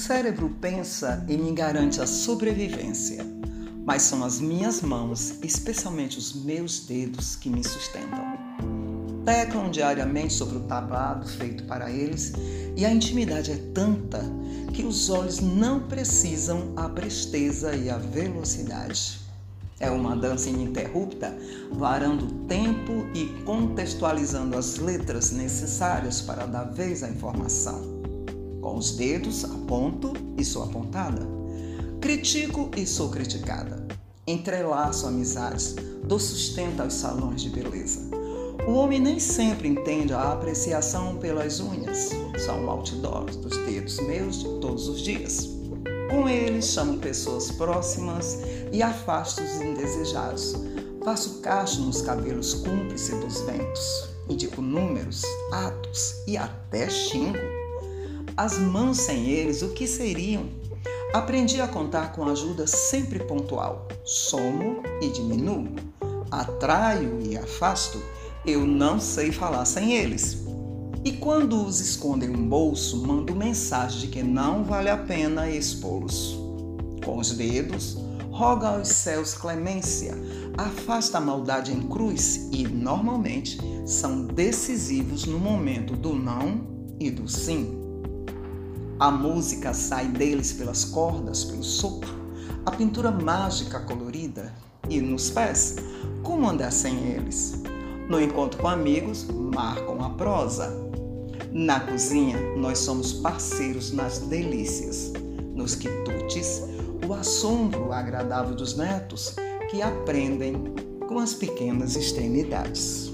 cérebro pensa e me garante a sobrevivência, mas são as minhas mãos, especialmente os meus dedos, que me sustentam. Teclam diariamente sobre o tablado feito para eles e a intimidade é tanta que os olhos não precisam a presteza e a velocidade. É uma dança ininterrupta, varando o tempo e contextualizando as letras necessárias para dar vez à informação. Com os dedos aponto e sou apontada. Critico e sou criticada. Entrelaço amizades, dou sustento aos salões de beleza. O homem nem sempre entende a apreciação pelas unhas. São outdoors dos dedos meus de todos os dias. Com eles chamo pessoas próximas e afasto os indesejados. Faço cacho nos cabelos cúmplices dos ventos. Indico números, atos e até xingo as mãos sem eles, o que seriam? Aprendi a contar com ajuda sempre pontual. Somo e diminuo. Atraio e afasto. Eu não sei falar sem eles. E quando os escondo em um bolso, mando mensagem de que não vale a pena expô-los. Com os dedos, roga aos céus clemência, afasta a maldade em cruz e, normalmente, são decisivos no momento do não e do sim. A música sai deles pelas cordas, pelo sopro, a pintura mágica colorida e nos pés, como andar sem eles? No encontro com amigos, marcam a prosa. Na cozinha, nós somos parceiros nas delícias. Nos quitutes, o assombro agradável dos netos que aprendem com as pequenas extremidades.